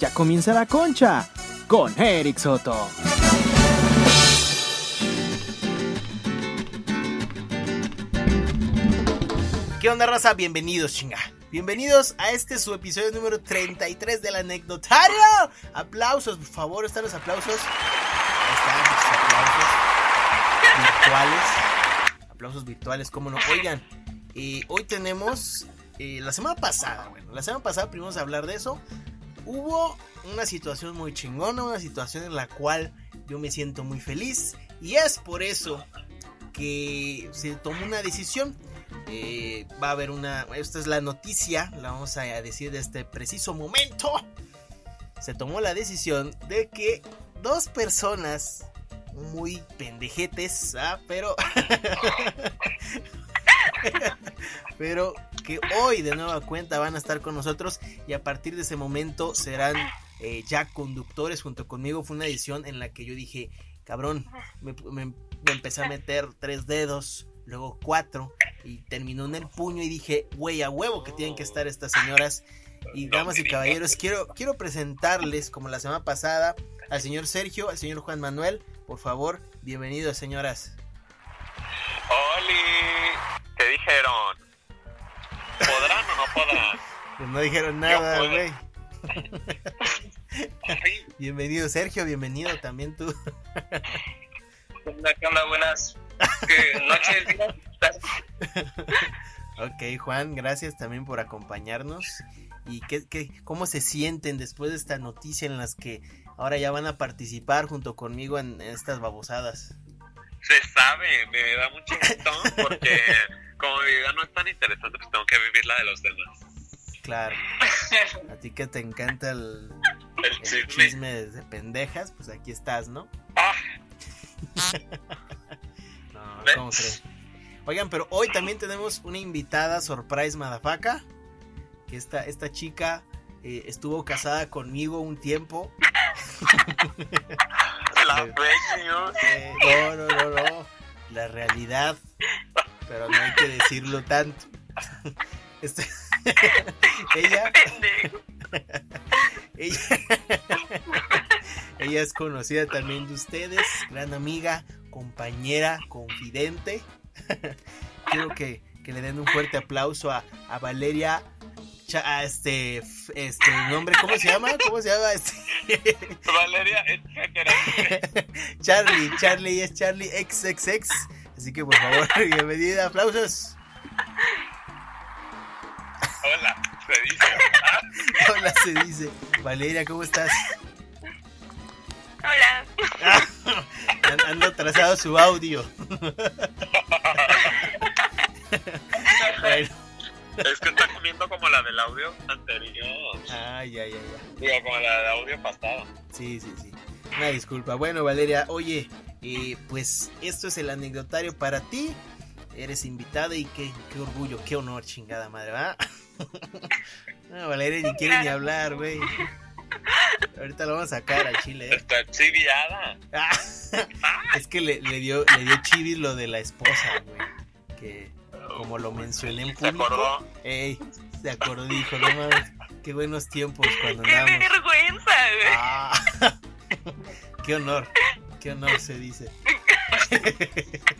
Ya comienza la concha con Eric Soto. ¿Qué onda, raza? Bienvenidos, chinga. Bienvenidos a este su episodio número 33 del anecdotario. Aplausos, por favor, están los aplausos. Están los aplausos virtuales. Aplausos virtuales, cómo no. Oigan, eh, hoy tenemos eh, la semana pasada, bueno, la semana pasada primero a hablar de eso. Hubo una situación muy chingona, una situación en la cual yo me siento muy feliz y es por eso que se tomó una decisión. Eh, va a haber una, esta es la noticia, la vamos a decir de este preciso momento. Se tomó la decisión de que dos personas muy pendejetes, ¿ah? pero pero que hoy de nueva cuenta van a estar con nosotros y a partir de ese momento serán eh, ya conductores junto conmigo. Fue una edición en la que yo dije, cabrón, me, me- me empecé a meter tres dedos, luego cuatro y terminó en el puño y dije, güey, a huevo que tienen que estar estas señoras. Y damas y caballeros, quiero, quiero presentarles, como la semana pasada, al señor Sergio, al señor Juan Manuel. Por favor, bienvenidos, señoras. Oli, ¿qué dijeron? ¿Podrán o no podrán? Pues no dijeron nada, güey. Bienvenido, Sergio, bienvenido también tú. ¿qué onda, qué onda? Buenas ¿qué noches, días. Ok, Juan, gracias también por acompañarnos. ¿Y qué, qué, cómo se sienten después de esta noticia en las que ahora ya van a participar junto conmigo en estas babosadas? Se sabe, me da mucho gusto porque como mi vida no es tan interesante, pues tengo que vivir la de los demás. Claro. A ti que te encanta el, El el chisme. chisme de pendejas, pues aquí estás, ¿no? Ah, No, ¿Ves? ¿cómo crees? Oigan, pero hoy también tenemos una invitada surprise madafaca. Que esta, esta chica eh, estuvo casada conmigo un tiempo. la. Eh, no, no, no, no. La realidad. Pero no hay que decirlo tanto. Este- ella, ella, ella es conocida también de ustedes, gran amiga, compañera, confidente. Quiero que, que le den un fuerte aplauso a, a Valeria. A este, este nombre, ¿cómo se llama? ¿Cómo se llama? Este, Valeria, etcétera. Charlie, Charlie es Charlie XXX. Así que por favor, bienvenida, aplausos. Hola, se dice. Ah, Hola, se dice. Valeria, ¿cómo estás? Hola. An- Ando atrasado su audio. Bueno, Es que está comiendo como la del audio anterior. ay, ay, ay, ay. Digo, como la del audio pasado. Sí, sí, sí. Una disculpa. Bueno, Valeria, oye, eh, pues esto es el anecdotario para ti. Eres invitada y qué, qué orgullo, qué honor, chingada madre, ¿va? No, Valeria ni quiere ni hablar, güey. Ahorita lo vamos a sacar a Chile, ¿eh? Está chiviada. Es que le, le dio, le dio chivis lo de la esposa, güey. Que como lo mencioné en Se público. acordó. Ey, se acordó, dijo, no mames, qué buenos tiempos cuando ¡Qué andábamos. vergüenza! güey! Ah, qué honor, qué honor se dice.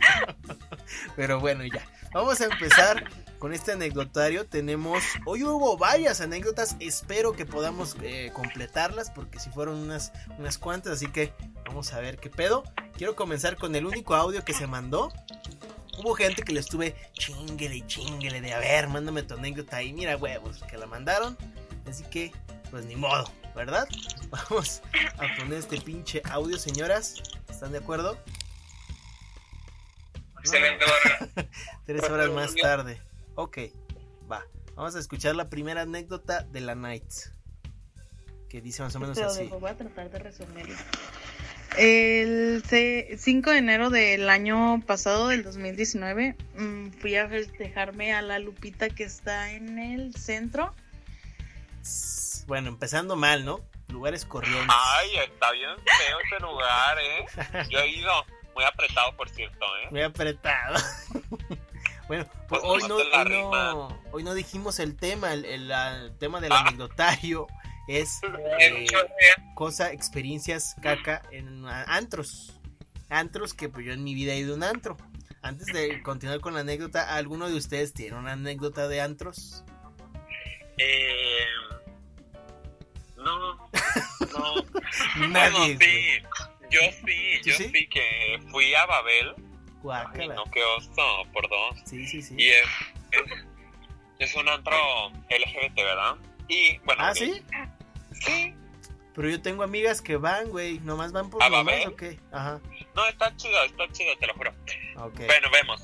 Pero bueno, ya. Vamos a empezar con este anecdotario. Tenemos, hoy hubo varias anécdotas. Espero que podamos eh, completarlas porque si fueron unas, unas cuantas. Así que vamos a ver qué pedo. Quiero comenzar con el único audio que se mandó. Hubo gente que le estuve chinguele y chinguele de a ver, mándame tu anécdota y mira huevos que la mandaron. Así que, pues ni modo, ¿verdad? Vamos a poner este pinche audio, señoras. ¿Están de acuerdo? Excelente, Vargas. Tres horas más tarde. Ok, va. Vamos a escuchar la primera anécdota de la night. Que dice más o menos Pero así. dejo, voy a tratar de resumirlo. El ce- 5 de enero del año pasado, del 2019, mm, fui a festejarme a la Lupita que está en el centro. Bueno, empezando mal, ¿no? Lugares corrientes. Ay, está bien feo ese lugar, ¿eh? Yo he ido. Muy apretado, por cierto, ¿eh? Muy apretado. bueno, pues Pues hoy, no hoy, no, hoy no dijimos el tema, el, el- tema del Ah. anecdotario. es eh, cosa, experiencias caca en antros. Antros que pues yo en mi vida he ido a un antro. Antes de continuar con la anécdota, ¿alguno de ustedes tiene una anécdota de antros? eh, no, no. Nadie. Bueno, sí, yo sí, ¿Tú yo sí? sí? que fui a Babel. Ay, Guácala. no, qué oso, por dos. Sí, sí, sí. Y es, es, es un antro LGBT, ¿verdad? Y bueno, ¿Ah, sí? Sí, Pero yo tengo amigas que van, güey. ¿Nomás van por ¿A nomás Babel? o qué? Ajá. no, está chido, está chido, te lo juro. Ok. Bueno, vemos.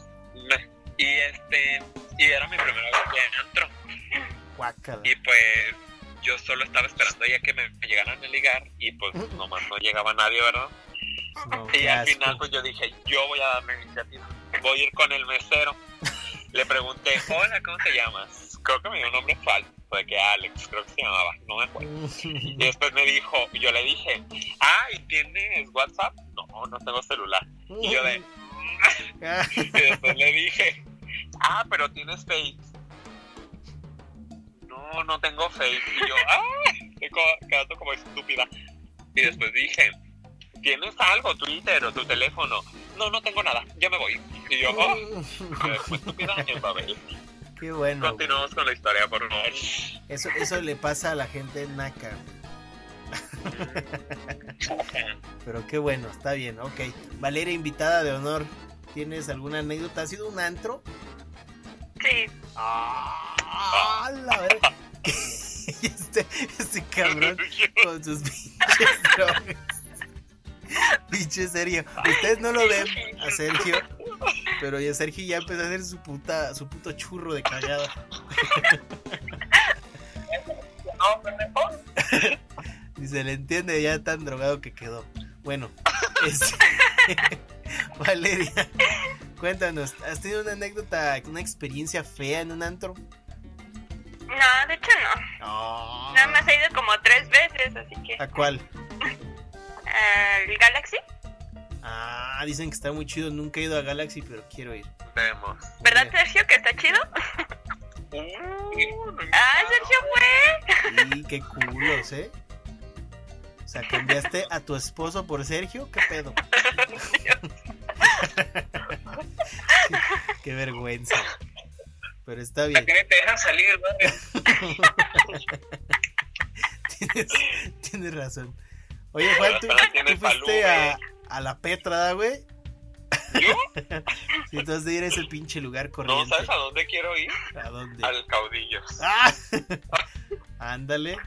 Y este, y era mi primera vez en antro. Guácala. Y pues yo solo estaba esperando ya que me, me llegaran a ligar y pues nomás no llegaba nadie, ¿verdad? No, Y al asco. final pues yo dije, yo voy a dar la iniciativa. Voy a ir con el mesero. Le pregunté, hola, ¿cómo te llamas? Creo que me dio un nombre falso, de que Alex, creo que se llamaba, no me acuerdo. Y después me dijo, yo le dije, ah, ¿y tienes WhatsApp? No, no tengo celular. Y yo de, y después le dije, ah, pero tienes Face. No, no tengo Face. Y yo, ah, estoy co- quedando como estúpida. Y después dije, ¿tienes algo, Twitter o tu teléfono? No, no tengo nada, ya me voy. Y yo, oh, fue estúpida en Babel. Qué bueno. güey. Continuamos con la historia, por favor. Eso, eso le pasa a la gente naca. Pero qué bueno, está bien, ok. Valeria, invitada de honor, ¿tienes alguna anécdota? ¿Ha sido un antro? Sí, ¡Ah! la verga! este, este cabrón con sus pinches drogas. Pinche Sergio. Ustedes no lo ven a Sergio, pero ya Sergio ya empezó a hacer su puta, su puto churro de cagada. Y se le entiende ya tan drogado que quedó. Bueno, este, Valeria, cuéntanos, ¿has tenido una anécdota, una experiencia fea en un antro? no, de hecho no. Nada más he ido como tres veces, así que. ¿A cuál? ¿El Galaxy? Ah, dicen que está muy chido. Nunca he ido a Galaxy, pero quiero ir. Vemos. ¿Verdad, Sergio, que está chido? Uh, ¡Ah, Sergio fue! Y qué culos, ¿eh? O sea, cambiaste a tu esposo por Sergio, ¿qué pedo? Qué, qué vergüenza. Pero está bien. ¿Por qué te dejan salir? Tienes, tienes razón. Oye, Juan, ¿tú, tú fuiste a, a la Petra, ¿da, güey? ¿Yo? Sí, entonces de ir a ese pinche lugar No, corriente. ¿sabes a dónde quiero ir? ¿A dónde? Al caudillos. ¡Ah! Ándale.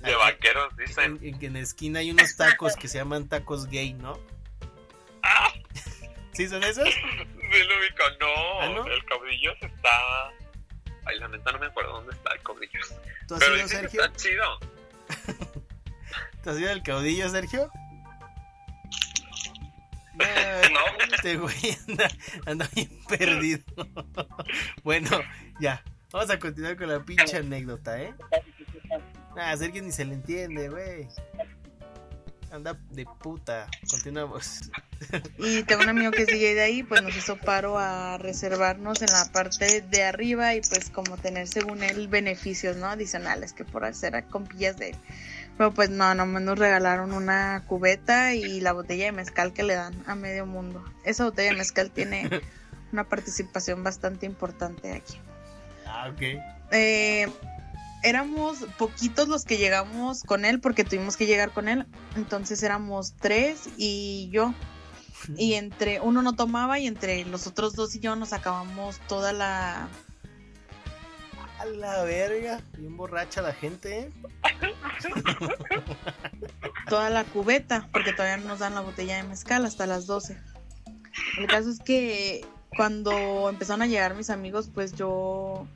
De vaqueros, dicen. En, en- en la esquina hay unos tacos que se llaman tacos gay, ¿no? ¿Sí son esos? ubico. No, ¿Ah, no? el caudillos está... Ay, la neta no me acuerdo dónde está el caudillos. ¿Tú has Pero ido, Sergio? está chido. ¿Tú has ido al caudillo, Sergio? No, No. este güey anda, anda bien perdido. bueno, ya. Vamos a continuar con la pinche anécdota, ¿eh? Ah, Sergio ni se le entiende, güey. Anda de puta. Continuamos. Y tengo un amigo que sigue de ahí, pues nos hizo paro a reservarnos en la parte de arriba y pues como tener según él beneficios, ¿no? Adicionales que por hacer compillas de él. Pero pues no, nomás nos regalaron una cubeta y la botella de mezcal que le dan a medio mundo. Esa botella de mezcal tiene una participación bastante importante aquí. Ah, ok. Eh, éramos poquitos los que llegamos con él porque tuvimos que llegar con él. Entonces éramos tres y yo. Y entre uno no tomaba y entre los otros dos y yo nos acabamos toda la... A la verga. Bien borracha la gente, ¿eh? toda la cubeta, porque todavía no nos dan la botella de mezcal hasta las 12. El caso es que cuando empezaron a llegar mis amigos, pues yo.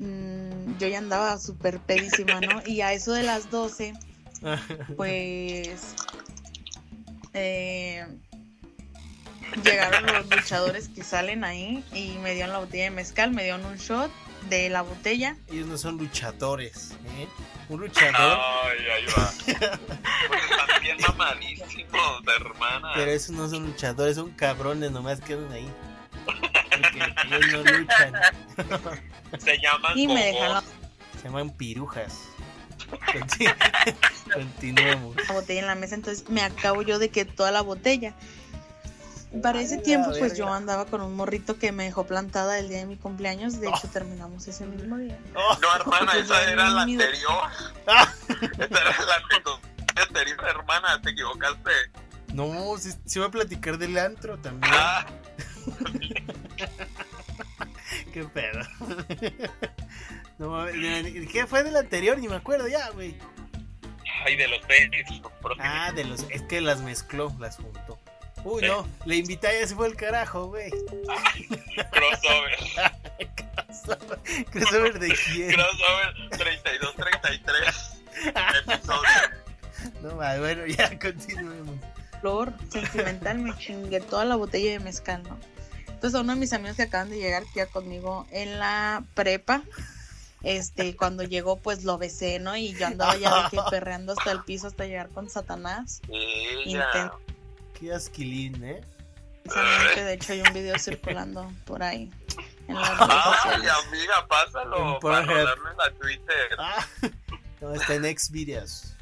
mm, yo ya andaba súper pedísima, ¿no? Y a eso de las 12, pues. Eh, llegaron los luchadores que salen ahí y me dieron la botella de mezcal, me dieron un shot de la botella. Ellos no son luchadores, ¿eh? Un luchador. Ay, ahí va. Pues están bien mamadísimos, hermana. Pero esos no son luchadores, son cabrones, nomás quedan ahí. Porque ellos no luchan. Se llaman Y me dejaron. Se llaman pirujas. Continuemos. La botella en la mesa, entonces me acabo yo de que toda la botella. Para ese tiempo, pues yo andaba con un morrito que me dejó plantada el día de mi cumpleaños. De hecho, Oh. terminamos ese mismo día. No, hermana, esa yo era la anterior. Ah, Esa era la anterior, hermana, te equivocaste. no, si, si voy a platicar del antro también. Ah, Qué pedo. No, mames, ¿Qué fue del anterior? Ni me acuerdo ya, güey. ay, de los tenis. Ah, de los. Es que las mezcló, las juntó. Uy, no, la invitada ya se fue al carajo, güey. Crossover. Crossover de quién. Crossover 32-33. Episodio. No, mames, bueno, ya continuemos. Flor sentimental, me chingué toda la botella de mezcal, ¿no? Entonces, a uno de mis amigos que acaban de llegar, iba conmigo en la prepa, este, cuando llegó, pues lo besé, ¿no? Y yo andaba ya de que perreando hasta el piso hasta llegar con Satanás. Ella. Intento. Qué asquilín, ¿eh? Precisamente, de hecho, hay un video circulando por ahí en las redes Ay, sociales. amiga, pásalo En para rolarlo en la Twitter. Ah, no, está en Xvideos.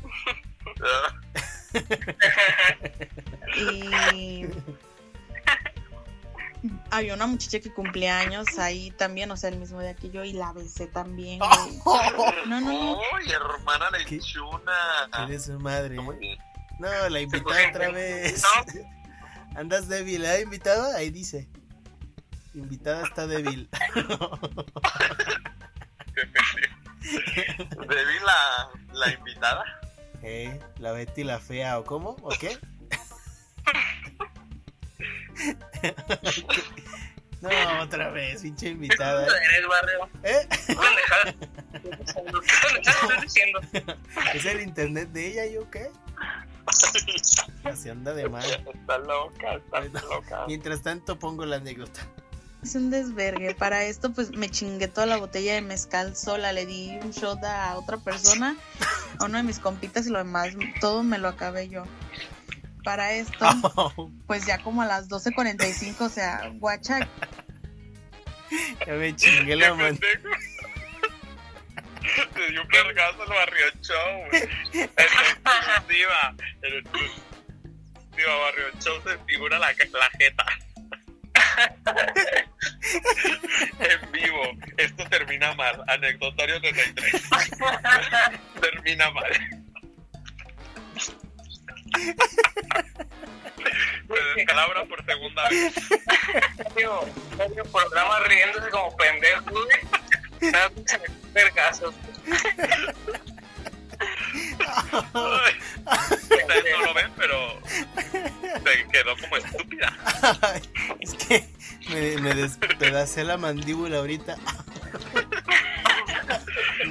Y había una muchacha que cumplía años ahí también, o sea, el mismo día que yo, y la besé también, güey. No, no, no. Uy, hermana hinchuna. Eres su madre. No, la invitada otra vez. Andas débil, ¿eh? Invitada, ahí dice. Invitada está débil. Debí la, la invitada. ¿Eh? La Betty la fea, ¿o cómo? ¿O qué? No, otra vez, pinche invitada. ¿eh? eres, barrio? ¿Eh? ¿Es el internet de ella, yo qué? Así anda de mal. Está loca, está Bueno. loca. Mientras tanto pongo la anécdota. Hice un desvergue. Para esto, pues me chingué toda la botella de mezcal sola. Le di un shot a otra persona, a uno de mis compitas, y lo demás, todo me lo acabé yo. Para esto, pues ya como a las 12.45, o sea, guacha, Ya me chingué la Qué mano. Te dio un vergazo al barrio show, güey. En exclusiva. En exclusiva barrio show se figura la, la jeta. en vivo. Esto termina mal. Anecdotario 33. termina mal. Se descalabra por segunda vez. Digo, medio programa riéndose como pendejo, güey. Vergazos. Ustedes no lo ven, pero se quedó como estúpida. Ay, es que me, me despedacé la mandíbula ahorita.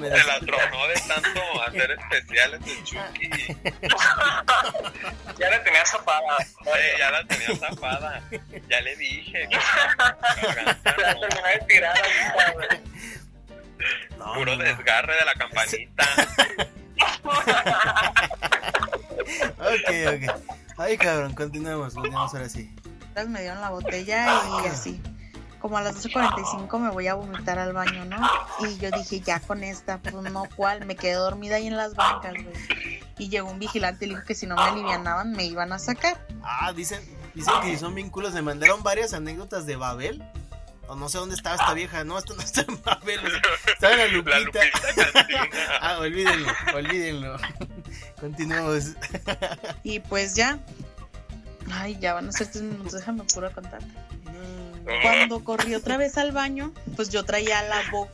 Me Se la tronó de tanto hacer especiales de Chucky. Ya la tenía zapada. Ya la tenía zafada. Ya le dije. Ya terminé de tirar ahorita, güey. No, Puro no. desgarre de la campanita. Ok, ok. Ay, cabrón, continuemos, continuemos ahora sí. me dieron la botella y así. Como a las 12.45 me voy a vomitar al baño, ¿no? Y yo dije, ya con esta, pues no, ¿cuál? Me quedé dormida ahí en las bancas, güey. Y llegó un vigilante y le dijo que si no me alivianaban me iban a sacar. Ah, dicen, dicen que son bien culos. Me mandaron varias anécdotas de Babel. O no sé dónde estaba esta vieja. No, esto no está en Babel. Estaba en la Lupita. La Lupita. Ah, olvídenlo, olvídenlo. Continuemos. Y pues ya. Ay, ya van a ser tres minutos, déjame puro contar. Cuando corrí otra vez al baño, pues yo traía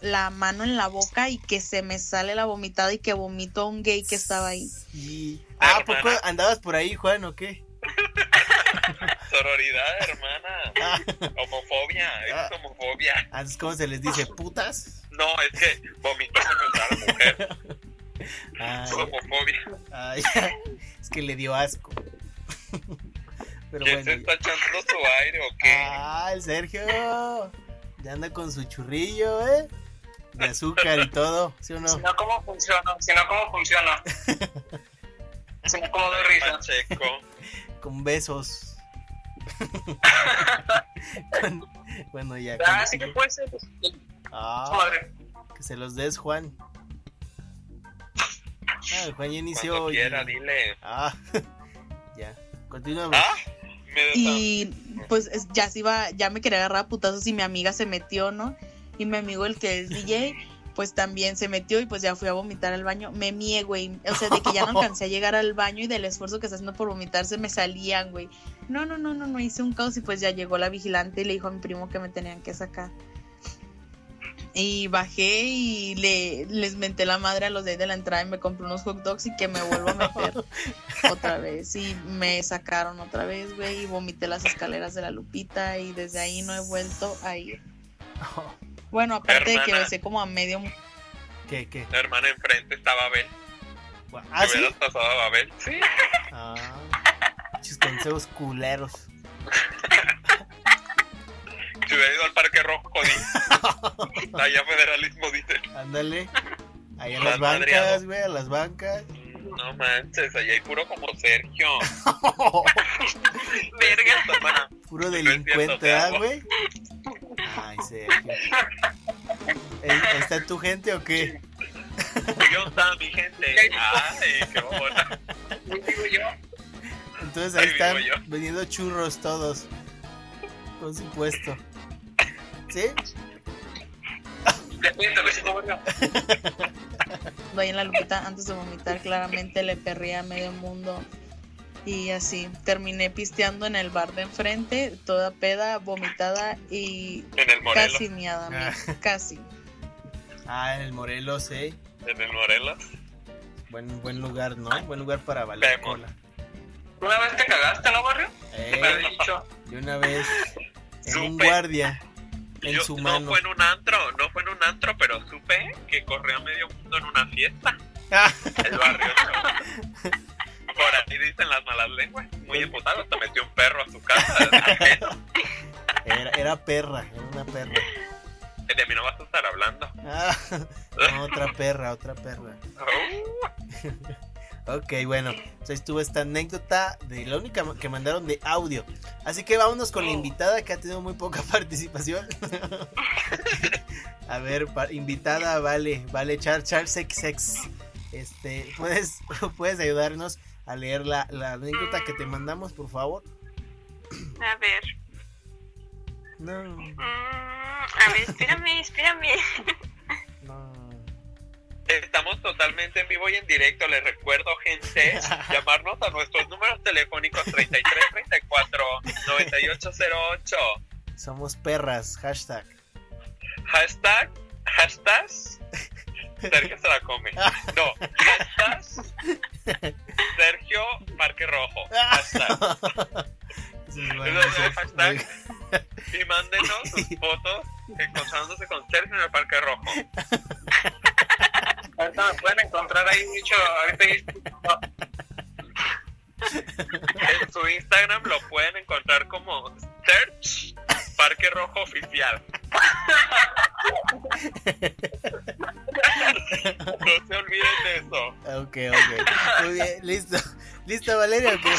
la, mano en la boca y que se me sale la vomitada y que vomito a un gay que estaba ahí. Y... Ah, ¿a poco andabas por ahí, Juan, o qué? Sororidad, hermana. Ah, Homofobia. Ah. Es homofobia. antes, ¿cómo se les dice? ¿Putas? No, es que vomitó a la mujer. Ay, homofobia. ay, es que le dio asco. Pero ¿Quién se bueno. está echando su aire o qué? Ah, el Sergio. Ya anda con su churrillo, ¿eh? De azúcar y todo, ¿sí o no? Si no, ¿cómo funciona? Si no, ¿cómo funciona? Si no, ¿cómo doy risa? Pacheco. Con besos. Con- Bueno, ya. Ah, sí que puede ser. Ah, Madre. que se los des, Juan. Ah, Juan ya inició. Cuando y- quiera, dile. Ah, ya. Continúa. ¿Ah? Y pues es- ya se iba, ya me quería agarrar a putazos y mi amiga se metió, ¿no? Y mi amigo, el que es DJ, pues también se metió y pues ya fui a vomitar al baño. Me mié, güey. O sea, de que ya no alcancé a llegar al baño y del esfuerzo que está haciendo por vomitar se me salían, güey. No, no, no, no, no, hice un caos y pues ya llegó la vigilante y le dijo a mi primo que me tenían que sacar. Y bajé y le, les menté la madre a los de ahí de la entrada y me compré unos hot dogs y que me vuelvo a meter otra vez. Y me sacaron otra vez, güey, y vomité las escaleras de la Lupita y desde ahí no he vuelto a ir. Bueno, aparte de que besé como a medio... ¿Qué, qué? La hermana enfrente estaba Abel. ¿Ah, ¿Te sí? hubieras pasado a Abel? Sí. Ah, consejos culeros. Si hubiera ido al Parque Rojo. Allá federalismo, dice. Ándale. Ahí a Más las bancas, güey, a las bancas. No manches, allá hay puro como Sergio. Verga. Puro delincuente, te ¿ah, güey? Ay, Sergio. ¿Eh, ¿Está tu gente o qué? ¿Qué onda, mi gente? Ay, qué buena. Digo yo, Entonces ahí Ahí están yo. vendiendo churros todos. Con su puesto. ¿Sí? besito. Ahí en la Lupita, antes de vomitar, claramente le perría a medio mundo. Y así, terminé pisteando en el bar de enfrente, toda peda, vomitada y En el Morelos. casi miada, amiga, casi. Ah, en el Morelos, ¿eh? En el Morelos. Buen, buen lugar, ¿no? Buen lugar para valer Vemos. cola. Una vez te cagaste, ¿no, barrio? Eh, Me dicho. de una vez en un guardia en Yo- su no fue en un antro, no fue en un antro, pero supe que corría medio mundo en una fiesta. Ah, El barrio. Por ahí dicen las malas lenguas. Muy emputado, hasta metió un perro a su casa. era, era perra, era una perra. De mí no vas a estar hablando. Ah, no, otra perra, otra perra. Oh, Ok, bueno, pues estuvo esta anécdota de la única que mandaron de audio. Así que vámonos con la invitada que ha tenido muy poca participación. A ver, invitada, vale, vale, Char, Char, sex, sex. Este, ¿puedes, puedes ayudarnos a leer la, la anécdota que te mandamos, por favor? A ver. No, Mm, a ver, espérame, espérame. Estamos totalmente en vivo y en directo. Les recuerdo, gente, llamarnos a nuestros números telefónicos 3334 9808. Somos perras, hashtag. Hashtag, hashtag, Sergio se la come. No, hashtag, Sergio Parque Rojo. Hashtag. Bueno, es hashtag. Y mándenos sus fotos encontrándose con Sergio en el Parque Rojo. Ahorita me pueden encontrar ahí, dicho, ahorita En su Instagram lo pueden encontrar como Search Parque Rojo Oficial. No se olviden de eso. Ok, ok. Muy bien, listo. ¿Listo, Valeria? o qué?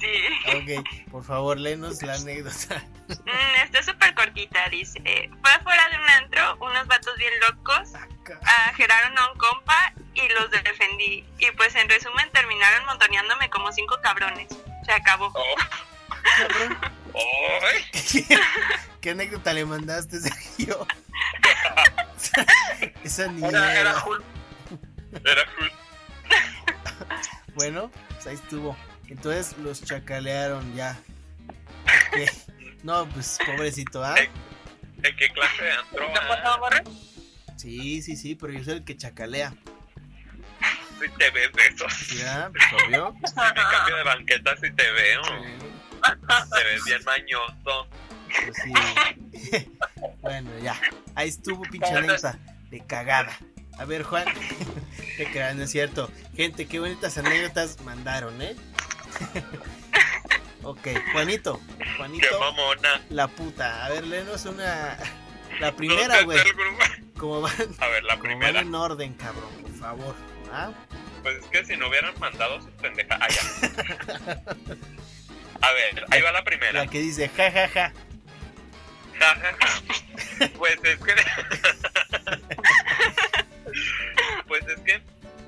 Sí. Ok, por favor, léenos la anécdota. Mm, está súper cortita, dice. Fue afuera de un antro, unos vatos bien locos ageraron a un compa y los defendí. Y pues en resumen terminaron montoneándome como cinco cabrones. Se acabó. Oh. ¿Qué, qué anécdota le mandaste, Sergio? Esa ni Era, era era. Hulk. era cool. Bueno, pues ahí estuvo. Entonces los chacalearon ya. No, pues pobrecito, ¿ah? ¿En qué clase de antro? Sí, sí, sí, pero yo soy el que chacalea. Si te ves de esos. ¿Sí, ah? Pues obvio. Si me cambio de banqueta si te veo. Te ves bien mañoso. Pues sí. bueno, ya. Ahí estuvo pinche anécdota de cagada. A ver, Juan. Te crean, no es cierto. Gente, qué bonitas anécdotas mandaron, ¿eh? ok, Juanito. Qué Juanito, mamona. la puta. A ver, léenos una. La primera, güey. Como van, A ver, la primera. en orden, cabrón, por favor. ¿Ah? Pues es que si no hubieran mandado sus pendejas. Ah, ya. A ver, ahí va la primera. La que dice, ja, ja, ja. Ja, ja, ja. Pues es que. Pues es que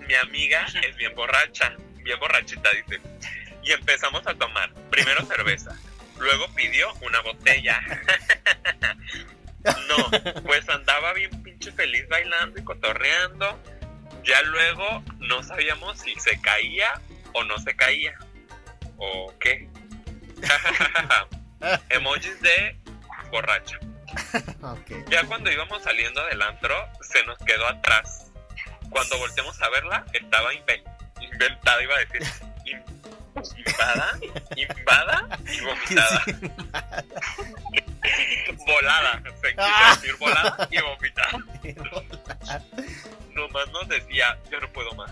mi amiga es bien borracha, bien borrachita, dice. Y empezamos a tomar. Primero cerveza, luego pidió una botella. No, pues andaba bien pinche feliz bailando y cotorreando. Ya luego no sabíamos si se caía o no se caía. ¿O qué? Emojis de borracha. Ok. Ya cuando íbamos saliendo del antro, se nos quedó atrás. Cuando volteamos a verla, estaba inve- inventada, iba a decir. in- Invada, invada y vomitada. Volada, se quiso Ah. decir volada y vomitada. Nomás nos decía, yo no puedo más.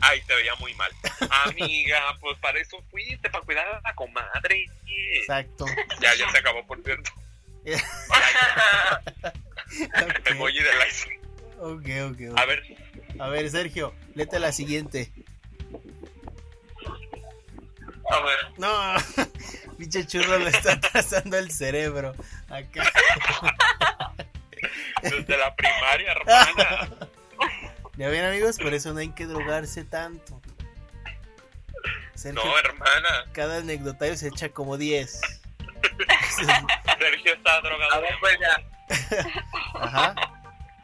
Ay, te veía muy mal. Amiga, pues para eso fuiste, para cuidar a la comadre. Exacto. Ya, ya se acabó, por cierto. Ok, Emoji de like. ok, ok. ok. A ver, A ver, Sergio, léete la siguiente. A ver, No, pinche churro le está trazando el cerebro. Acá. desde la primaria, hermana. Ya ven, amigos, por eso no hay que drogarse tanto. Sergio, No, hermana. cada anecdotario se echa como 10. Sergio está a drogado. ver, pues ya. Ajá.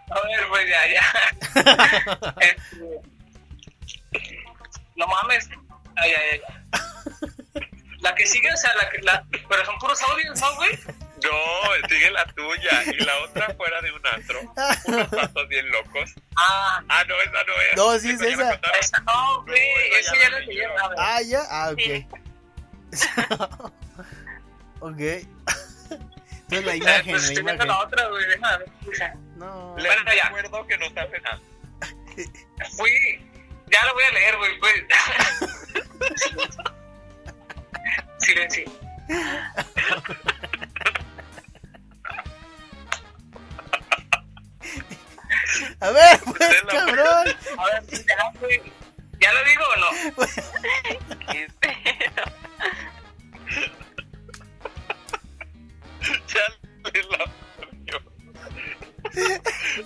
A ver, pues ya, ya. Este, no mames. Ay, ay, ay. La que sigue, o sea, la que. La, pero son puros audios, ¿no, güey? No, sigue la tuya. Y la otra fuera de un antro. Unos patos bien locos. Ah, Ah, no, esa no es. No, sí es esa. esa no, güey. No, esa Esa ya yo. ya. Ah, ya. Ah, Sí. ok. ok. Entonces la imagen, pues la estoy imagen. la otra, güey. Déjame ver. No. Les Bueno, ya. recuerdo que no está penal. Fui. Ya lo voy a leer, güey, pues. Silencio. A ver, pues, cabrón. A ver, ya. ¿Ya lo digo o no? Ya le la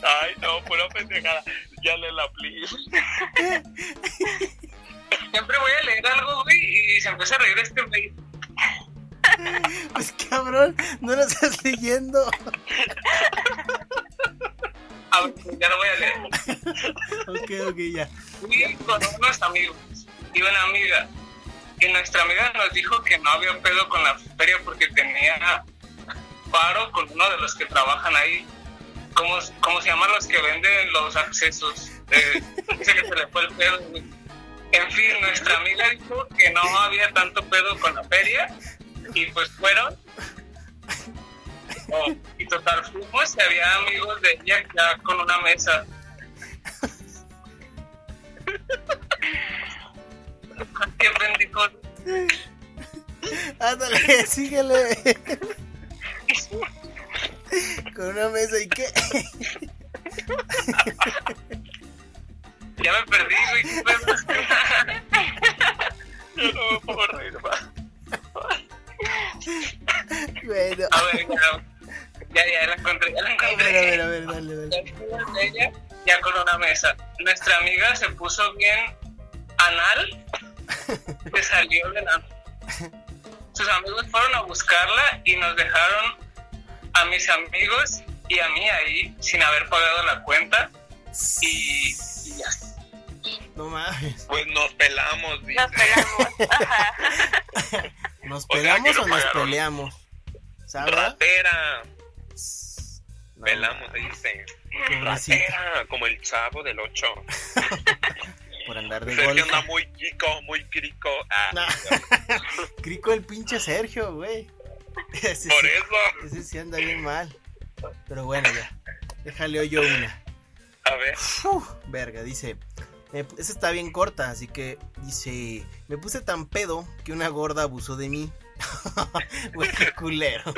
Ay, no, pura pendejada. Ya le la please. Siempre voy a leer algo, güey, y se empieza a reír este güey. Pues cabrón, no lo estás leyendo. A ver, ya lo voy a leer. Ok, ok, ya. Fui con unos amigos y una amiga. Y nuestra amiga nos dijo que no había pedo con la feria porque tenía paro con uno de los que trabajan ahí. ¿Cómo, cómo se llaman los que venden los accesos? Eh, dice que se le fue el pedo. En fin, nuestra amiga dijo que no había tanto pedo con la feria y pues fueron. Oh, y total, fuimos y había amigos de ella ya con una mesa. Qué pendejos. Ándale, síguele. Con una mesa y qué. Ya me perdí, güey. no me puedo reír más. Bueno. A ver, ya, ya, ya la encontré, ya la A ver, a encontré. ver, a ver, dale, dale. Ya ella, con una mesa. Nuestra amiga se puso bien anal, se salió de la... Sus amigos fueron a buscarla y nos dejaron a mis amigos y a mí ahí sin haber pagado la cuenta y, y ya. No mames. Pues nos pelamos, dice. Nos pegamos. Ajá. ¿Nos O sea, no o nos pagaron. peleamos? ¿Sabes? Ratera. No, Pelamos, mames, dice. Ratera, como el chavo del 8. por andar de Sergio anda muy chico, muy crico. Ah, No. Crico el pinche Sergio, güey. Ese por sí- eso. Ese sí anda bien mal. Pero bueno, ya. Déjale yo una. A ver. Uf, verga, dice. Eh, esa está bien corta, así que dice. Me puse tan pedo que una gorda abusó de mí. Güey, qué culero.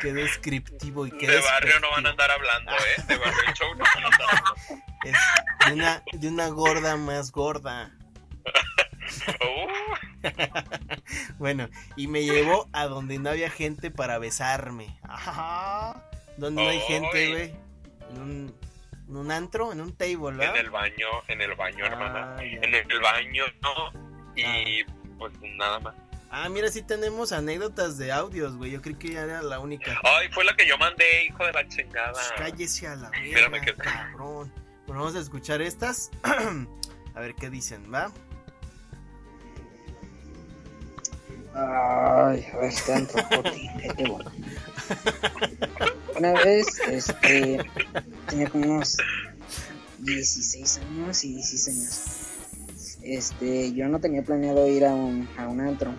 qué descriptivo y qué De barrio no van a andar hablando, ¿eh? De barrio show no van a andar hablando. Es de una, de una gorda más gorda. Uh, Bueno, y me llevó a donde no había gente para besarme. Ajá. Donde no hay gente, güey. En un, ¿En un antro? ¿En un table, ¿verdad? En el baño, en el baño, Ah, hermana. ya. En el baño, no. Y pues nada más. Ah, mira, sí tenemos anécdotas de audios, güey. Yo creí que ya era la única. Ay, fue la que yo mandé, hijo de la chingada. Pues cállese a la Espérame verga, que- cabrón. Bueno, vamos a escuchar estas. a ver qué dicen, ¿va? Ay, a ver, está antropote, qué bueno. Una vez, este, tenía como unos 16 años y 16 años. Este, yo no tenía planeado ir a un, a un antro.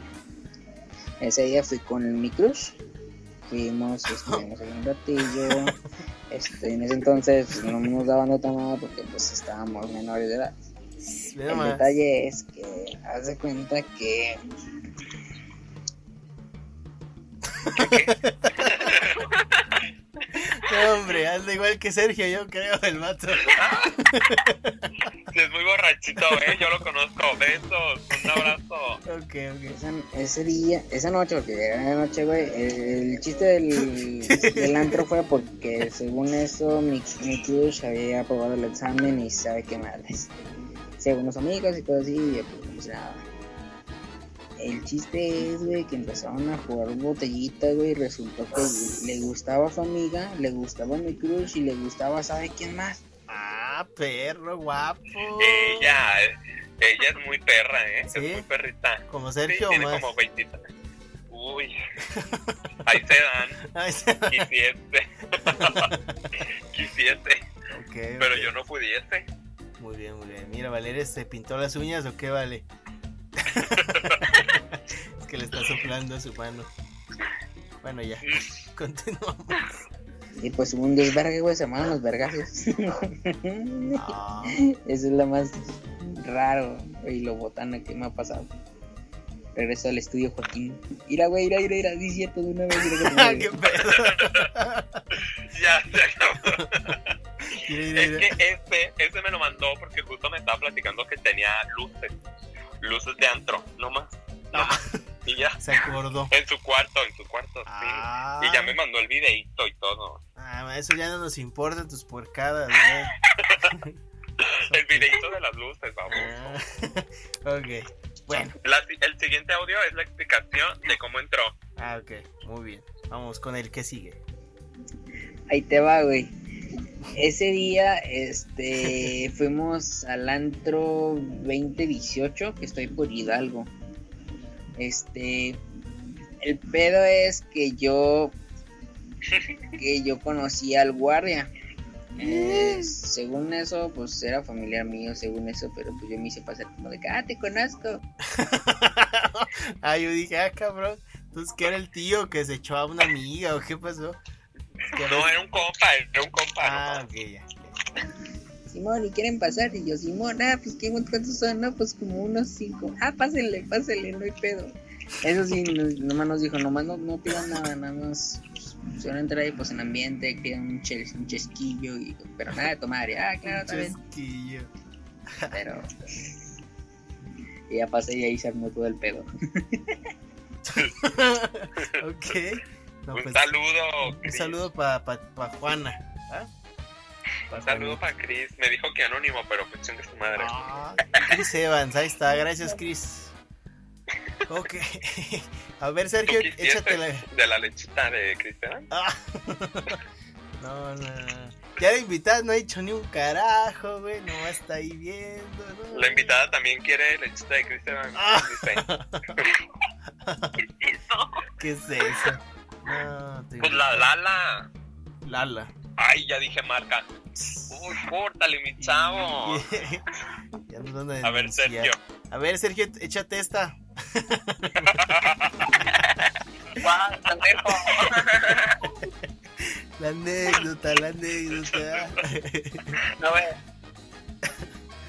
Ese día fui con mi crush. Fuimos, estuvimos ahí un ratillo. Este, en ese entonces pues, no nos daban de tomar porque pues estábamos menores de edad. El detalle es que haz de cuenta que anda igual que Sergio, yo creo, el vato. Sí, es muy borrachito, ¿eh? Yo lo conozco. Besos, un abrazo. Ok, ok. esa- ese día, esa noche, porque era la noche, güey, el, el chiste del, del antro fue porque según eso mi, mi crush había aprobado el examen y sabe qué madres. Según los amigos y todo así, y pues nada. El chiste es, güey, que empezaron a jugar botellitas, güey, y resultó que le gustaba a su amiga, le gustaba a mi crush y le gustaba, ¿sabe quién más? Ah, perro, guapo. Ella, ella es muy perra, ¿eh? ¿Sí? Es muy perrita. Como Sí, Sergio, tiene más. como 20. Uy. Ahí se dan. Ay, sí. Quisiese. Quisiese. Ok, Pero yo no pudiese. Muy bien, muy bien. Mira, Valeria, ¿se pintó las uñas o qué vale? es que le está soplando a su mano. Bueno, ya. Continuamos. Y pues un desvergue, güey, se armaron los vergazos. Ah, Eso es lo más raro y lo botana que me ha pasado. Regreso al estudio Joaquín. Ira, güey, ira, ira, ira, di cierto de una vez. ira, qué pedo. Ya, se acabó. Mira, mira, Es mira. que este, este me lo mandó porque justo me estaba platicando que tenía luces. Luces de antro, no más. No. Y ya. Se acordó. En su cuarto, en su cuarto, Ah. sí. Y ya me mandó el videito y todo. Ah, eso ya no nos importa tus puercadas, güey. El videito de las luces, vamos. Ah, ok. Bueno. La- el siguiente audio es la explicación de cómo entró. Ah, ok. Muy bien. Vamos con el que sigue. Ahí te va, güey. Ese día, este, fuimos al antro 2018, que estoy por Hidalgo. Este, el pedo es que yo, que yo conocí al guardia. Eh, según eso, pues era familiar mío, según eso, pero pues yo me hice pasar como de que, ah, te conozco. ah, yo dije, ah, cabrón. Entonces, ¿qué era el tío que se echó a una amiga o qué pasó? ¿Qué No, era un compa, era un compa. Ah, ¿no? ok, ya. Simón, ¿y quieren pasar? Y yo, Simón, ah, pues ¿qué, ¿cuántos son? No, pues como unos cinco. Ah, pásenle, pásenle, no hay pedo. Eso sí, nomás nos dijo, nomás no, no pidan nada, nada más. pues, Se van a entrar ahí pues en ambiente, pidan un, ches- un chesquillo, y, pero nada de tomar. Y, ah, claro, está bien. Chasquillo. Pero... Y ya pasé y ahí se armó todo el pedo. ok. No, un pues, saludo. Un Chris. saludo para pa, pa Juana. ¿ah? Pa Un saludo Juanita. para Chris. Me dijo que anónimo, pero pues chingue su madre. Ah, Chris Evans, ahí está. Gracias, Chris. Ok. A ver, ¿Tú Sergio, quisiste échatela. de la lechita de Cristian? Ah. No, no, no. Ya la invitada no ha hecho ni un carajo, güey. No está ahí viendo, ¿no? La invitada también quiere lechita de Cristian. Ah. Dice. Eso. ¿Qué es eso? No. Pues la Lala. Lala. Ay, ya dije marca. Uy, córtale, mi chavo. ya nos van a A ver. Sergio. A ver, Sergio, échate esta. La anécdota, la anécdota. A ver.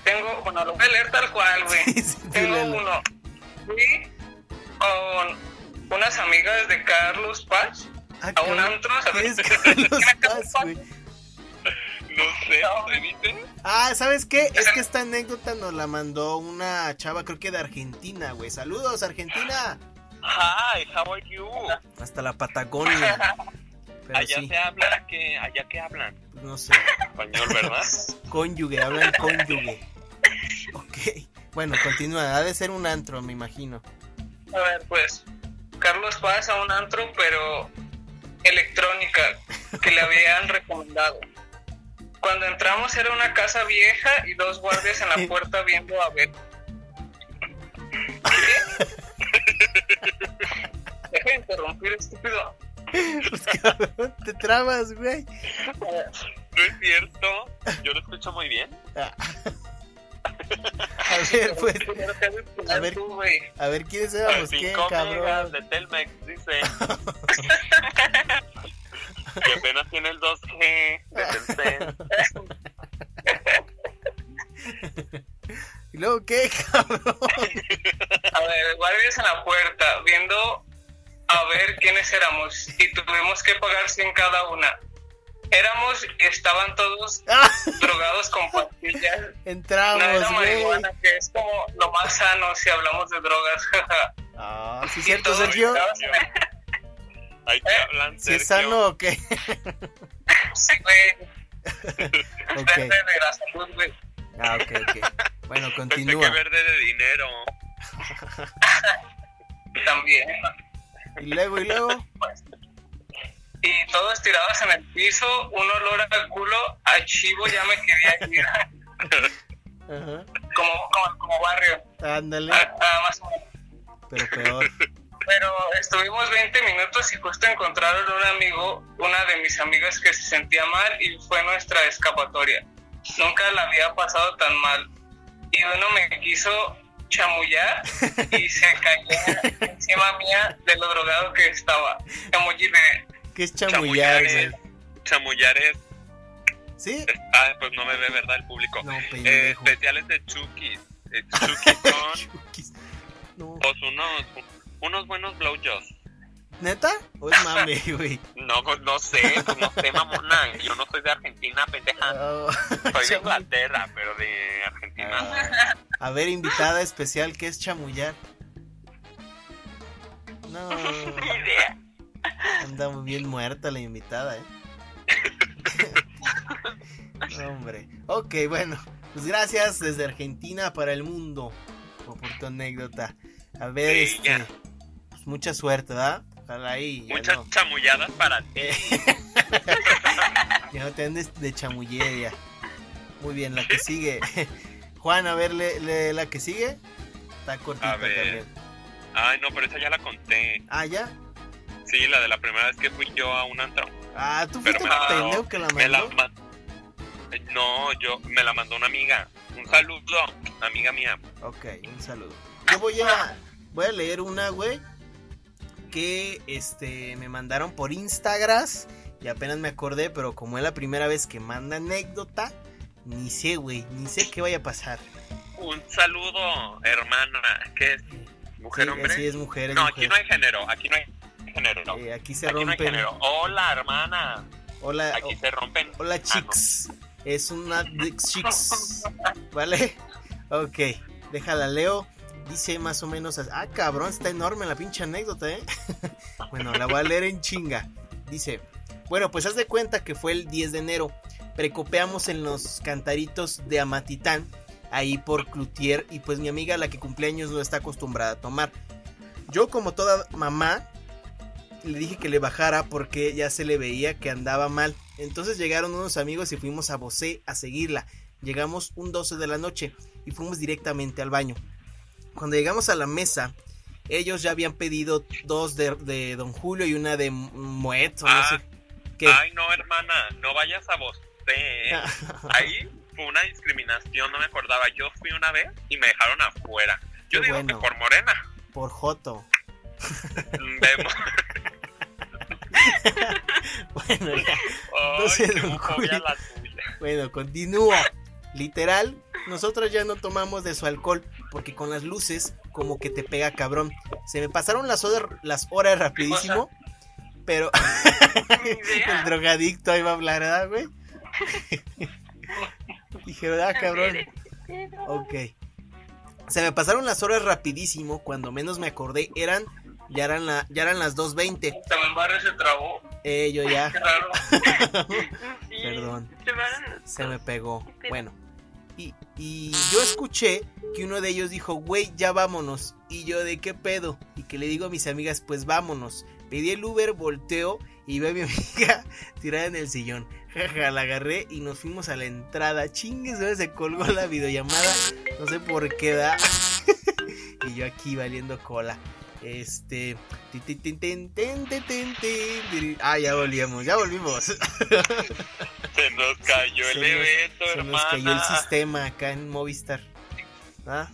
Tengo, bueno, lo voy a leer tal cual, güey. Sí, sí, tú Tengo uno. Fui con unas amigas de Carlos Paz Ah, a un cabrón. antro. ¿Quién es ¿sabes? Carlos ¿Quién es Paz, güey? No sé, ¿se dice? Ah, ¿sabes qué? Es que esta anécdota nos la mandó una chava, creo que de Argentina, güey. Saludos, Argentina. Hi, how are you? Hasta la Patagonia. Pero allá sí, se habla que, allá que hablan no sé. español, ¿verdad? Cónyuge, hablan cónyuge. Ok. Bueno, continúa. Ha de ser un antro, me imagino. A ver, pues, Carlos pasa a un antro, pero electrónica, que le habían recomendado. Cuando entramos era una casa vieja y dos guardias en la puerta viendo a ver. ¿Qué? Deja de interrumpir, estúpido. Pues, cabrón, te trabas, güey. No es cierto, yo lo escucho muy bien. Ah. A ver, pues, a ver. a ver quiénes éramos, qué, cabrón. de Telmex, dice. que apenas tiene el 2G de. ¿Y luego qué, cabrón? A ver, guardias en la puerta, viendo a ver quiénes éramos y tuvimos que pagar 100 cada una. Éramos y estaban todos Ah, drogados con pastillas. No Entramos, era güey. marihuana, que es como lo más sano si hablamos de drogas. Ah, sí, cierto, Sergio. Ahí te hablan, ¿Sí es Sergio. sano o qué? Sí, güey. Verde de la salud, güey. Ah, ok, ok. Bueno, Pensé continúa. que verde de dinero. También. Y luego, y luego. Y todos tirados en el piso, un olor a culo, a chivo, ya me quería ir. Ajá. como, como, como barrio. Ándale, Ah, ah, más o menos. pero peor. Pero estuvimos 20 minutos y justo encontraron un amigo, una de mis amigas que se sentía mal y fue nuestra escapatoria. Nunca la había pasado tan mal. Y uno me quiso chamullar y se cayó encima mía de lo drogado que estaba. De... ¿Qué es chamullar, güey? Chamullar es. ¿Sí? Ah, pues no me ve, ¿verdad? El público. No, Eh, especiales de Chucky. Eh, Chucky son Chukis. No. pues, unos, unos buenos blowjobs. ¿Neta? ¿O es mame, güey? No, pues, no sé, pues, no sé, mamona. Yo no soy de Argentina, pendeja. Ah, Soy de Inglaterra, pero de Argentina. Ah, a ver, invitada especial, ¿qué es chamullar? No, Ni idea. Anda bien muerta la invitada, ¿eh? Hombre. Ok, bueno. Pues gracias desde Argentina para el mundo por tu anécdota. A ver, Sí, este. Pues mucha suerte, ¿verdad? Ojalá ahí. Muchas no- chamulladas para ti. Eh, ya no te andes de chamulleria. Muy bien, la que sigue. Juan, a ver, le, le- la que sigue. Está cortita A ver. también. Ay, no, pero esa ya la conté. Ah, ya. Sí, la de la primera vez que fui yo a un antro. Ah, tú Pero fuiste me la pendejo mandó- que la Me la mandó. ma- No, yo me la mandó una amiga. Un saludo, amiga mía. Ok, un saludo. Yo voy a, voy a leer una, güey, que este me mandaron por Instagram y apenas me acordé, pero como es la primera vez que manda anécdota, ni sé, güey, ni sé qué vaya a pasar. Un saludo, hermana. ¿Qué es? ¿Mujer, Sí, hombre? sí, es mujer, es no, mujer. aquí no hay género. Aquí no hay género. Eh, aquí se Aquí no hay rompen. género. Hola, hermana. Hola, Aquí se rompen. hola Ah, no. chicks. Es una chicks. ¿Vale? Ok, déjala leo. Dice más o menos. Ah, cabrón, está enorme la pinche anécdota, ¿eh? bueno, la voy a leer en chinga. Dice, bueno, pues haz de cuenta que fue el 10 de enero. Precopeamos en los cantaritos de Amatitán, ahí por Cloutier, y pues mi amiga, la que cumpleaños, no está acostumbrada a tomar. Yo, como toda mamá, le dije que le bajara porque ya se le veía que andaba mal. Entonces llegaron unos amigos y fuimos a Bosé a seguirla. Llegamos un 12 de la noche y fuimos directamente al baño. Cuando llegamos a la mesa, ellos ya habían pedido dos de, de Don Julio y una de Moet o no Ah. sé qué. Ay, no, hermana. No vayas a vos. ¿eh? Ahí fue una discriminación, no me acordaba. Yo fui una vez y me dejaron afuera. Yo Qué digo bueno. que por morena. Por Joto. Vemos. Bueno, ya. Ay, don la tuya. Bueno, continúa. Literal, nosotros ya no tomamos de su alcohol porque con las luces como que te pega cabrón. Se me pasaron las horas, las horas rapidísimo, pero el drogadicto ahí va a hablar, ¿verdad, güey? Dije, ¿verdad, cabrón? Ok. Se me pasaron las horas rapidísimo, cuando menos me acordé, eran ya eran, la, ya eran las 2.20. También Barrio se trabó. Eh, yo ya. Qué raro. Sí, Perdón. se me pegó. Bueno. Y, y yo escuché que uno de ellos dijo, güey, ya vámonos. Y yo, ¿de qué pedo? Y que le digo a mis amigas, pues vámonos. Pedí el Uber, volteo y veo a mi amiga tirada en el sillón. Jaja, la agarré y nos fuimos a la entrada. Chingues, se colgó la videollamada. No sé por qué da. y yo aquí valiendo cola. Este. Ah, ya volvimos, ya volvimos. Se nos cayó Se el nos- evento, Se nos cayó el sistema acá en Movistar. Ah,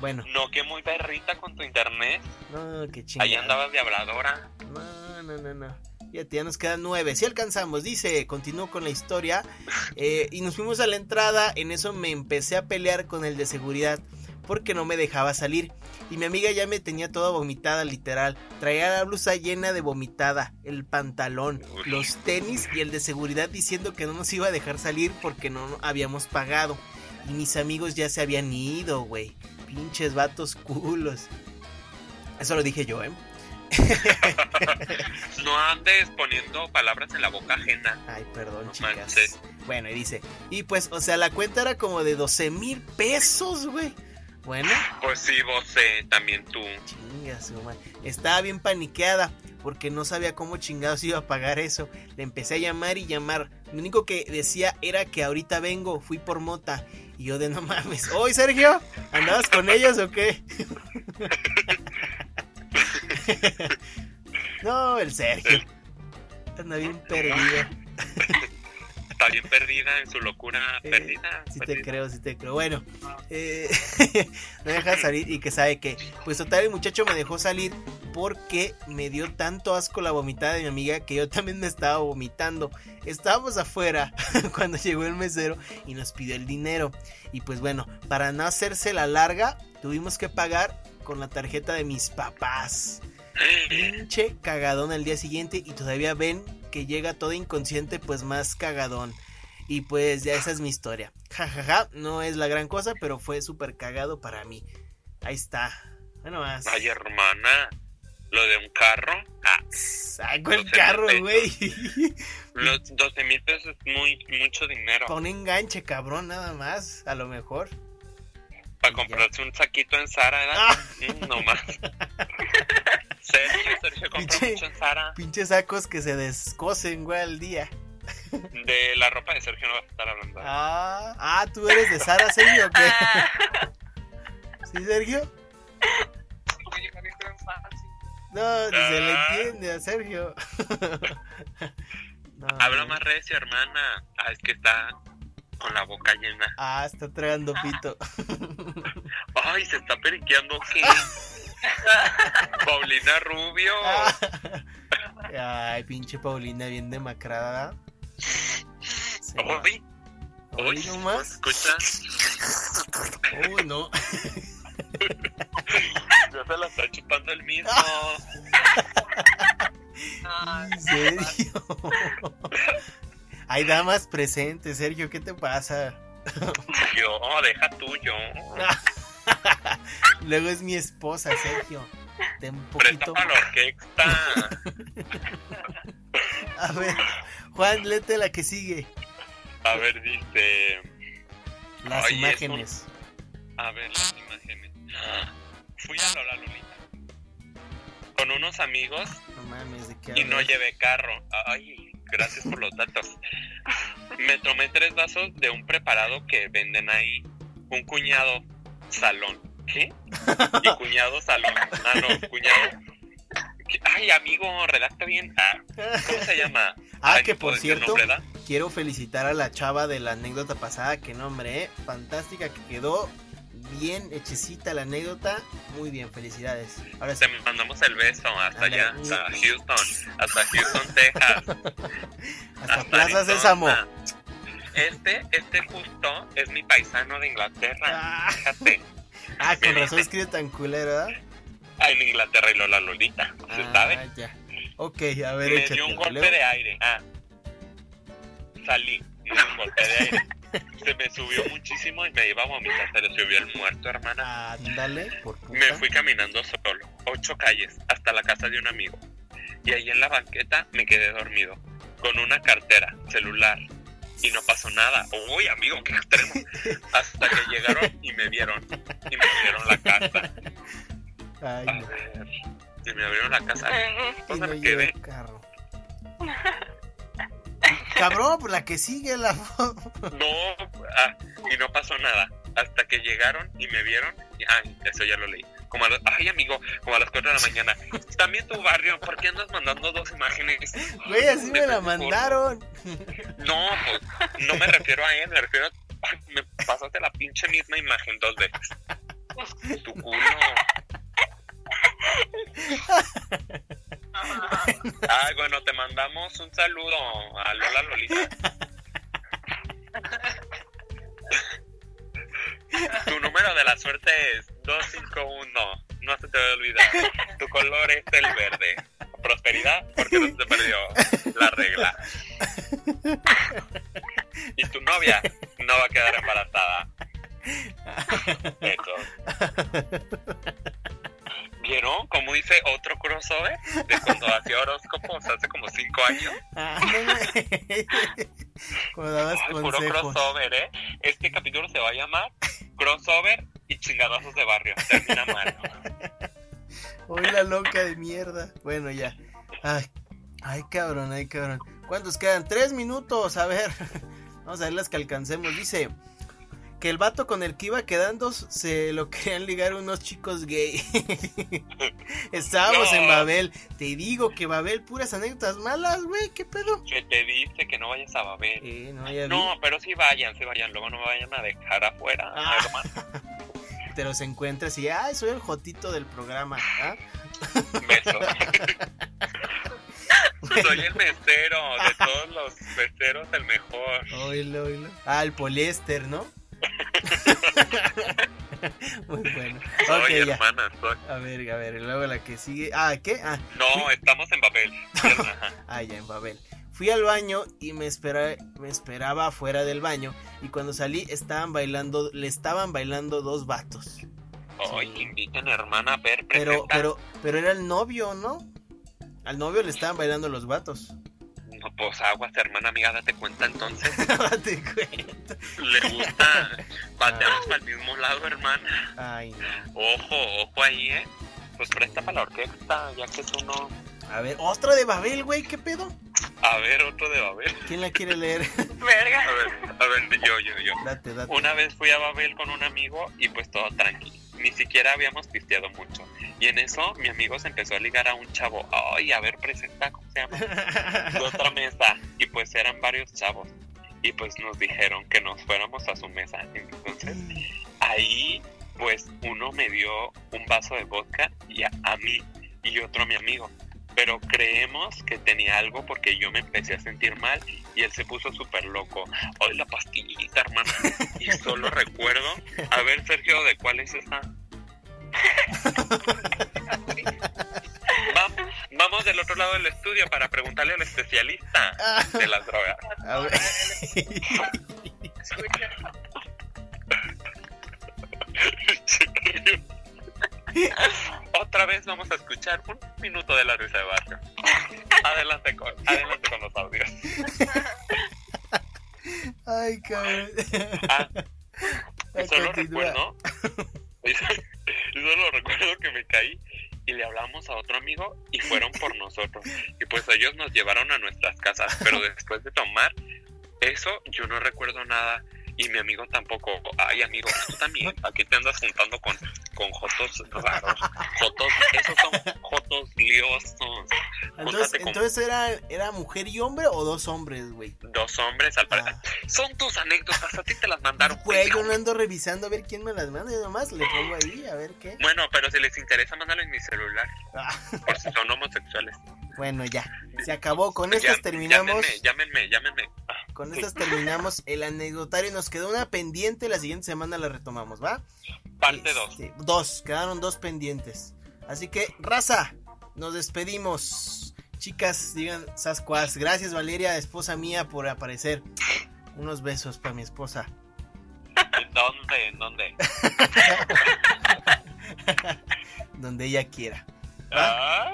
bueno, No, que muy perrita con tu internet. no, qué Ahí chingada. andabas de habladora. No, no, no, no. Fíjate, ya nos quedan nueve. Si alcanzamos, dice, continuó con la historia. eh, y nos fuimos a la entrada. En eso me empecé a pelear con el de seguridad. Porque no me dejaba salir. Y mi amiga ya me tenía toda vomitada, literal. Traía la blusa llena de vomitada, el pantalón, los tenis y el de seguridad diciendo que no nos iba a dejar salir porque no habíamos pagado. Y mis amigos ya se habían ido, güey. Pinches vatos culos. Eso lo dije yo, ¿eh? No andes poniendo palabras en la boca ajena. Ay, perdón, No chicas. manches. Bueno, y dice, y pues, o sea, la cuenta era como de 12 mil pesos, güey. Bueno, Pues sí, vos eh, también tú. chinga su madre. Estaba bien paniqueada porque no sabía cómo chingados iba a pagar eso. Le empecé a llamar y llamar. Lo único que decía era que ahorita vengo, fui por mota. Y yo de no mames. ¿Hoy, Sergio? ¿Andabas con ellos o qué? no, el Sergio. Anda bien perdido. Está bien perdida en su locura. Eh, perdida. Sí te creo, sí te creo. Bueno, eh, me deja salir y que sabe que, pues total el muchacho me dejó salir porque me dio tanto asco la vomitada de mi amiga que yo también me estaba vomitando. Estábamos afuera cuando llegó el mesero y nos pidió el dinero. Y pues bueno, para no hacerse la larga, tuvimos que pagar con la tarjeta de mis papás. Pinche cagadón al día siguiente y todavía ven que llega todo inconsciente, pues más cagadón. Y pues ya esa es mi historia. Ja, ja, ja, no es la gran cosa, pero fue súper cagado para mí. Ahí está. Bueno más. Ay, hermana. Lo de un carro. Ah, Saco el carro, güey. los 12 mil pesos es muy, mucho dinero. Pon enganche, cabrón, nada más. A lo mejor. Para comprarse un saquito en Zara, ¿verdad? Ah. Mm, no más. Sergio, Sergio compró Pinche- mucho en Zara. Pinches sacos que se descosen, güey, al día. De la ropa de Sergio no vas a estar hablando. Ah, ah, tú eres de Sara, Sergio, ¿o qué? Ah, ¿Sí, Sergio? No, ni se le Ah. entiende a Sergio. No, Habla no. más recio, hermana. Ah, es que está con la boca llena. Ah, está tragando pito. Ay, se está periqueando ¿qué? Paulina Rubio. Ay, pinche Paulina, bien demacrada. Uy, Hoy uy, nomás. escucha. Uy, no. Ya se la está chupando el mismo. ¿En serio? Hay damas presentes, Sergio, ¿qué te pasa? Yo, deja tuyo. Luego es mi esposa, Sergio. Ten un Presta poquito. para la orquesta. A ver, Juan, léete la que sigue. A ver, dice. Las Ay, imágenes. A ver las imágenes. Fui a Lola Lolita con unos amigos No mames, ¿de qué y no llevé carro. Ay, gracias por los datos. Me tomé tres vasos de un preparado que venden ahí. Un cuñado salón. ¿Qué? Y cuñado salón. Ah, no, cuñado. Ay, amigo, redacta bien. Ah, ¿Cómo se llama? Ah, Ay, que por cierto, quiero felicitar a la chava de la anécdota pasada, que nombre, ¿eh? fantástica, que quedó bien hechecita la anécdota. Muy bien, felicidades. Ahora sí, Te mandamos el beso hasta allá, hasta Houston, hasta Houston, Texas. hasta hasta Plaza. Sésamo. Este, este justo es mi paisano de Inglaterra. Ah, Fíjate. ah, con razón dice- escribe tan culero, ¿verdad? Ah, en Inglaterra y Lola Lolita. ¿Se Ah, sabe? ya. Ok, a ver, Me échate. dio un golpe luego. de aire. Ah. Salí. Me dio un golpe de aire. Se me subió muchísimo y me iba a vomitar. Se le subió el muerto, hermana. Ándale, por puta. Me fui caminando solo, ocho calles, hasta la casa de un amigo. y ahí en la banqueta me quedé dormido, con una cartera, celular, y no pasó nada. Uy, amigo, qué extremo. Hasta que llegaron y me vieron, y me abrieron la casa. Ay, A ver, y me abrieron la casa. Y ¿Dónde no me quedé? el carro. Cabrón, pues la que sigue la foto. No, ah, y no pasó nada. Hasta que llegaron y me vieron, y, ay, eso ya lo leí. Como a las- ay, amigo, como a las 4 de la mañana. También tu barrio, ¿por qué andas mandando dos imágenes? Güey, así me la mandaron. No, pues, no me refiero a él, me refiero a. me pasaste la pinche misma imagen dos veces. Tu culo. Ay, bueno, te mandamos un saludo a Lola Lolita. Tu número de la suerte es 251. No se te va a olvidar. Tu color es el verde. Prosperidad, porque no se te perdió la regla. Y tu novia no va a quedar embarazada. Eso. 25 años. Como dabas Ay, puro crossover, ¿eh? Este capítulo se va a llamar Crossover y chingadazos de barrio. Termina mal. Hoy la loca de mierda. Bueno, ya. Ay, ay, cabrón, ay, cabrón. ¿Cuántos quedan? Tres minutos. A ver. Vamos a ver las que alcancemos. Dice, que el vato con el que iba quedando se lo querían ligar unos chicos gay. Estábamos No. en Babel. Te digo que Babel, puras anécdotas malas, güey. ¿Qué pedo? Que te dice que no vayas a Babel. Eh, no, pero sí vayan, sí vayan. Luego no vayan a dejar afuera, Ah. hermano. Te los encuentras y, ay, soy el jotito del programa. ¿ah? Besos. Soy el mesero, de todos los meseros el mejor. Oílo, oílo. Ah, el poliéster, ¿no? Muy bueno. Ok, Soy ya. hermana, soy. A ver, a ver, luego la que sigue. Ah, ¿qué? Ah, No, estamos en papel. Ah, ya en Babel. Fui al baño y me, espera, me esperaba afuera del baño. Y cuando salí, estaban bailando, le estaban bailando dos vatos. Ay, inviten hermana a ver, Pero, pero, pero era el novio, ¿no? Al novio le estaban bailando los vatos. No, pues aguas, hermana amiga, date cuenta entonces. Date cuenta. Le gusta. Bateamos para el mismo lado, hermana. Ay, no. Ojo, ojo ahí, ¿eh? Pues presta para la orquesta, ya que tú no. A ver, otra de Babel, güey, ¿qué pedo? A ver, otro de Babel. ¿Quién la quiere leer? Verga. A ver, a ver, yo, yo, yo. date, date. Una vez fui a Babel con un amigo y pues todo tranqui. Ni siquiera habíamos pisteado mucho. Y en eso mi amigo se empezó a ligar a un chavo. Ay, a ver, presenta, ¿cómo se llama? De otra mesa. Y pues eran varios chavos. Y pues nos dijeron que nos fuéramos a su mesa. Entonces ahí pues uno me dio un vaso de vodka y a, a mí y otro a mi amigo. Pero creemos que tenía algo porque yo me empecé a sentir mal y él se puso súper loco. Ay, la pastillita, hermano. Y solo recuerdo. A ver, Sergio, ¿de cuál es esa? Vamos, vamos del otro lado del estudio para preguntarle al especialista de las drogas. A ver. Otra vez vamos a escuchar un minuto de la risa de barrio. Adelante con, adelante con los audios. Ay, cabrón. Ah, solo recuerdo. Solo recuerdo que me caí y le hablamos a otro amigo y fueron por nosotros. Y pues ellos nos llevaron a nuestras casas. Pero después de tomar eso, yo no recuerdo nada. Y mi amigo tampoco. Ay, amigo, tú también. Aquí te andas juntando jotos raros. Jotos, esos son jotos liosos. Entonces, era, ¿era mujer y hombre o dos hombres, güey? dos hombres al parecer. Ah. Son tus anécdotas, a ti te las mandaron. Güey, yo no ando revisando a ver quién me las manda, yo nomás le pongo ahí, a ver qué. Bueno, pero si les interesa, mándalo en mi celular. Ah, Por si son homosexuales. bueno, ya, se acabó. Con Ya- estas terminamos. Llámenme, llámenme, llámenme. Ah, Con estas terminamos el anecdotario. Nos quedó una pendiente. La siguiente semana la retomamos, ¿va? Parte 2. Este, Dos, quedaron dos pendientes. Así que, raza, nos despedimos. Chicas, digan Sascuas. Gracias, Valeria, esposa mía, por aparecer. Unos besos para mi esposa. ¿Dónde? ¿Dónde? Donde ella quiera. Ah,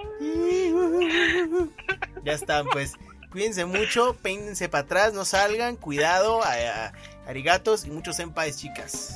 Ya están, pues. Cuídense mucho, peínense para atrás, no salgan, cuidado, a- a- arigatos y muchos senpais, chicas.